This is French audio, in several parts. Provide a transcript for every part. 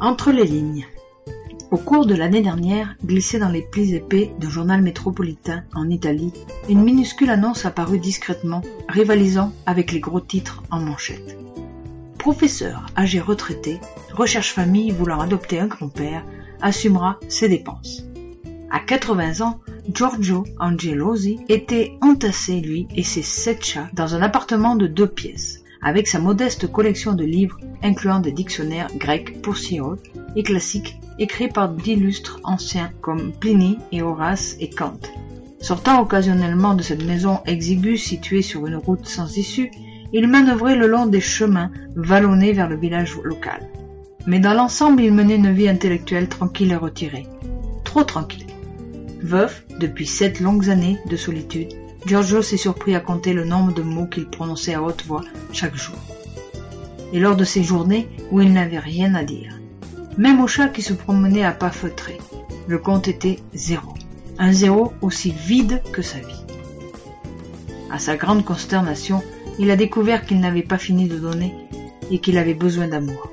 Entre les lignes. Au cours de l'année dernière, glissée dans les plis épais d'un journal métropolitain en Italie, une minuscule annonce apparut discrètement, rivalisant avec les gros titres en manchette. Professeur âgé retraité, recherche famille voulant adopter un grand-père, assumera ses dépenses. À 80 ans, Giorgio Angelosi était entassé, lui et ses sept chats, dans un appartement de deux pièces avec sa modeste collection de livres incluant des dictionnaires grecs pour Siol et classiques écrits par d'illustres anciens comme Pliny et Horace et Kant. Sortant occasionnellement de cette maison exiguë située sur une route sans issue, il manœuvrait le long des chemins vallonnés vers le village local. Mais dans l'ensemble, il menait une vie intellectuelle tranquille et retirée. Trop tranquille. Veuf depuis sept longues années de solitude, Giorgio s'est surpris à compter le nombre de mots qu'il prononçait à haute voix chaque jour. Et lors de ces journées où il n'avait rien à dire. Même au chat qui se promenait à pas feutrés, le compte était zéro. Un zéro aussi vide que sa vie. À sa grande consternation, il a découvert qu'il n'avait pas fini de donner et qu'il avait besoin d'amour.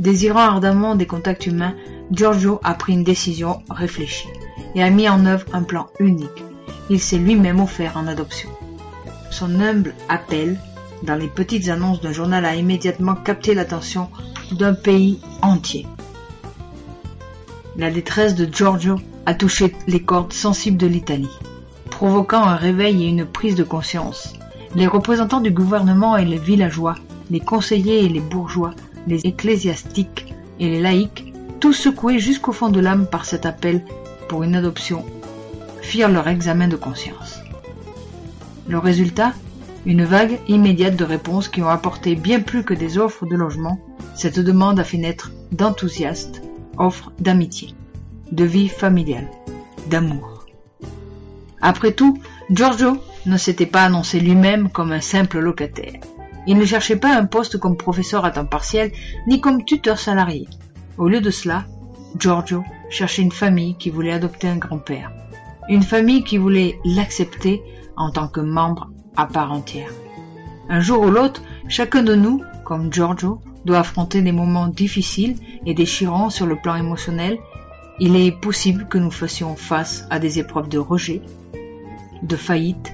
Désirant ardemment des contacts humains, Giorgio a pris une décision réfléchie et a mis en œuvre un plan unique il s'est lui-même offert en adoption. Son humble appel dans les petites annonces d'un journal a immédiatement capté l'attention d'un pays entier. La détresse de Giorgio a touché les cordes sensibles de l'Italie, provoquant un réveil et une prise de conscience. Les représentants du gouvernement et les villageois, les conseillers et les bourgeois, les ecclésiastiques et les laïcs, tous secoués jusqu'au fond de l'âme par cet appel pour une adoption firent leur examen de conscience. Le résultat Une vague immédiate de réponses qui ont apporté bien plus que des offres de logement. Cette demande a fait naître d'enthousiastes offres d'amitié, de vie familiale, d'amour. Après tout, Giorgio ne s'était pas annoncé lui-même comme un simple locataire. Il ne cherchait pas un poste comme professeur à temps partiel, ni comme tuteur salarié. Au lieu de cela, Giorgio cherchait une famille qui voulait adopter un grand-père, une famille qui voulait l'accepter en tant que membre à part entière. Un jour ou l'autre, chacun de nous, comme Giorgio, doit affronter des moments difficiles et déchirants sur le plan émotionnel. Il est possible que nous fassions face à des épreuves de rejet, de faillite,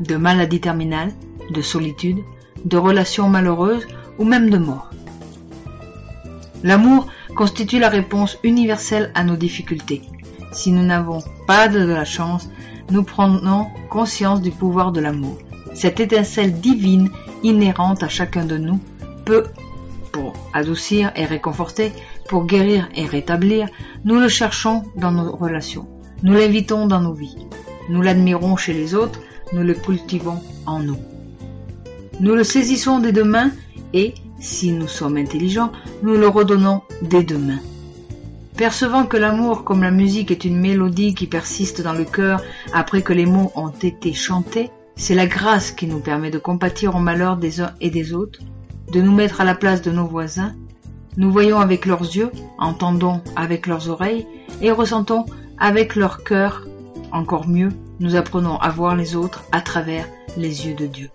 de maladie terminale, de solitude, de relations malheureuses ou même de mort. L'amour constitue la réponse universelle à nos difficultés. Si nous n'avons pas de la chance, nous prenons conscience du pouvoir de l'amour. Cette étincelle divine inhérente à chacun de nous peut, pour adoucir et réconforter, pour guérir et rétablir, nous le cherchons dans nos relations. Nous l'invitons dans nos vies. Nous l'admirons chez les autres, nous le cultivons en nous. Nous le saisissons des deux mains et, si nous sommes intelligents, nous le redonnons des deux mains. Percevant que l'amour comme la musique est une mélodie qui persiste dans le cœur après que les mots ont été chantés, c'est la grâce qui nous permet de compatir au malheur des uns et des autres, de nous mettre à la place de nos voisins. Nous voyons avec leurs yeux, entendons avec leurs oreilles et ressentons avec leur cœur. Encore mieux, nous apprenons à voir les autres à travers les yeux de Dieu.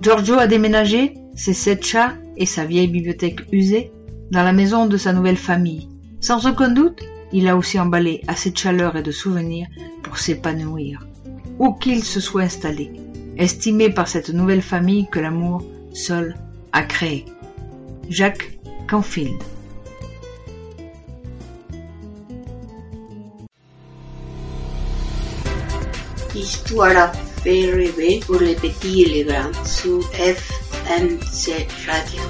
Giorgio a déménagé, ses sept chats et sa vieille bibliothèque usée, dans la maison de sa nouvelle famille, sans aucun doute, il a aussi emballé assez de chaleur et de souvenirs pour s'épanouir, où qu'il se soit installé, estimé par cette nouvelle famille que l'amour seul a créé. Jacques Canfield à les petits et les grands FMC Radio.